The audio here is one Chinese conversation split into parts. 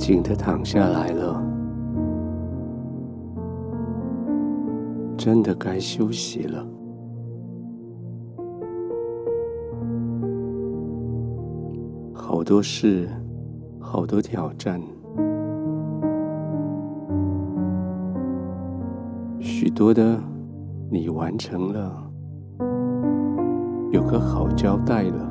静的躺下来了，真的该休息了。好多事，好多挑战，许多的你完成了，有个好交代了，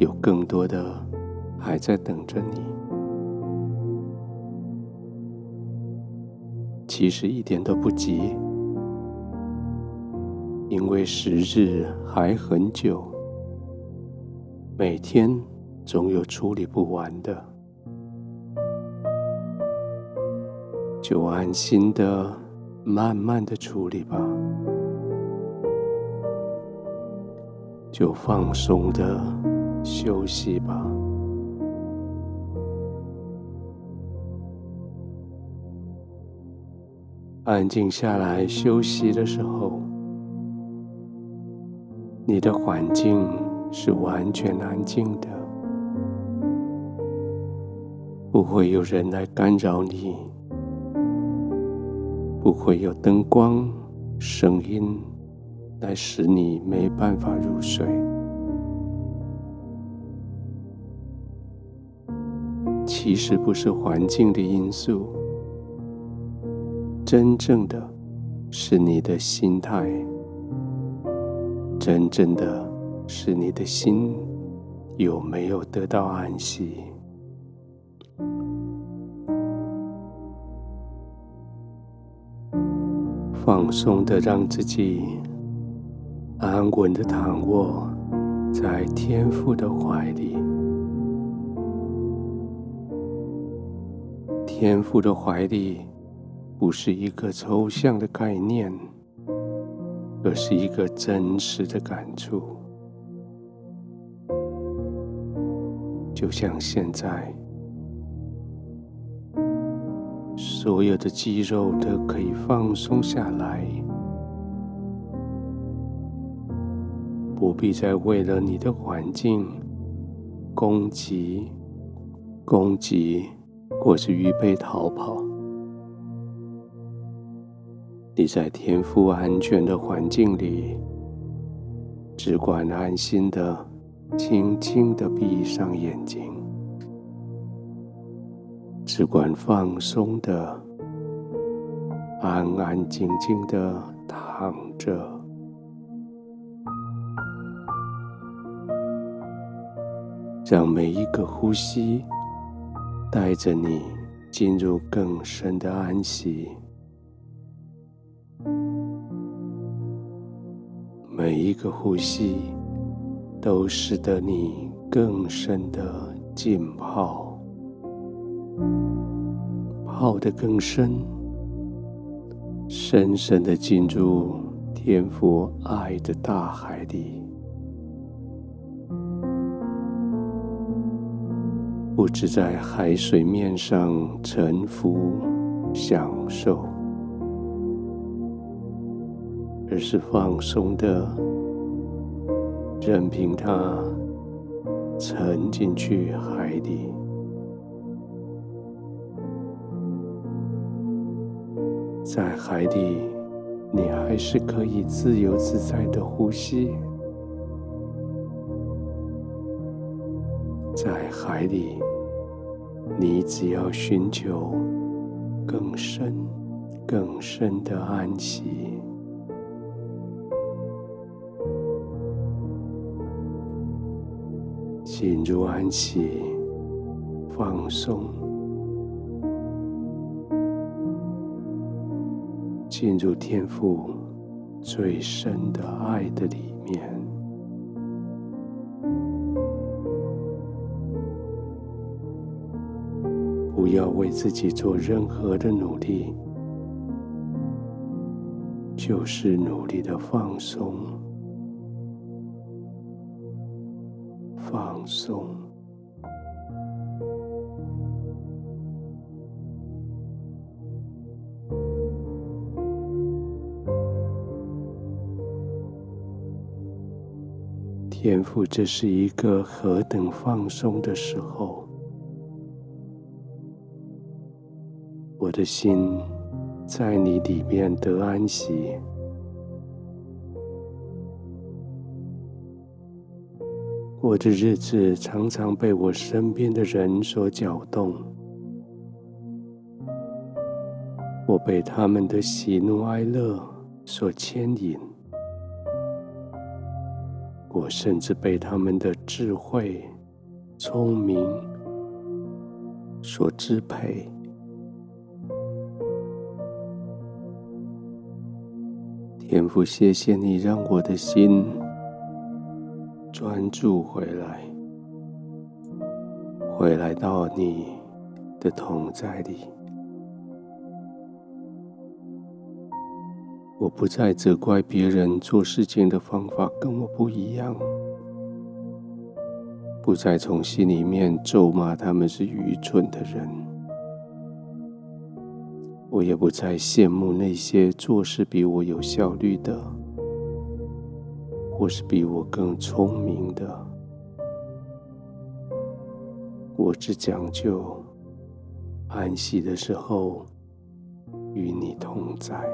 有更多的。还在等着你。其实一点都不急，因为时日还很久，每天总有处理不完的，就安心的、慢慢的处理吧，就放松的休息吧。安静下来休息的时候，你的环境是完全安静的，不会有人来干扰你，不会有灯光、声音来使你没办法入睡。其实不是环境的因素。真正的是你的心态，真正的是你的心有没有得到安息？放松的让自己安稳的躺卧在天父的怀里，天父的怀里。不是一个抽象的概念，而是一个真实的感触。就像现在，所有的肌肉都可以放松下来，不必再为了你的环境攻击、攻击，或是预备逃跑。你在天父安全的环境里，只管安心的、轻轻的闭上眼睛，只管放松的、安安静静的躺着，让每一个呼吸带着你进入更深的安息。每一个呼吸都使得你更深的浸泡，泡得更深，深深的进入天父爱的大海里。不止在海水面上沉浮享受。而是放松的，任凭它沉进去海底，在海底，你还是可以自由自在的呼吸，在海底，你只要寻求更深、更深的安息。进入安息，放松，进入天赋最深的爱的里面。不要为自己做任何的努力，就是努力的放松。放松，天父，这是一个何等放松的时候！我的心在你里面得安息。我的日子常常被我身边的人所搅动，我被他们的喜怒哀乐所牵引，我甚至被他们的智慧、聪明所支配。天父，谢谢你让我的心专注回来，回来到你的同在里。我不再责怪别人做事情的方法跟我不一样，不再从心里面咒骂他们是愚蠢的人。我也不再羡慕那些做事比我有效率的，或是比我更聪明的。我只讲究安息的时候与你同在，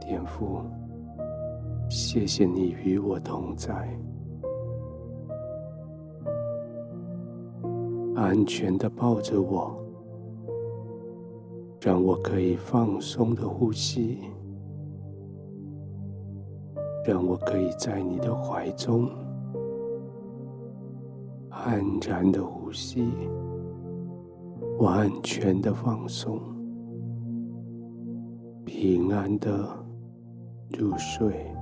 天父，谢谢你与我同在。安全的抱着我，让我可以放松的呼吸，让我可以在你的怀中安然的呼吸，完全的放松，平安的入睡。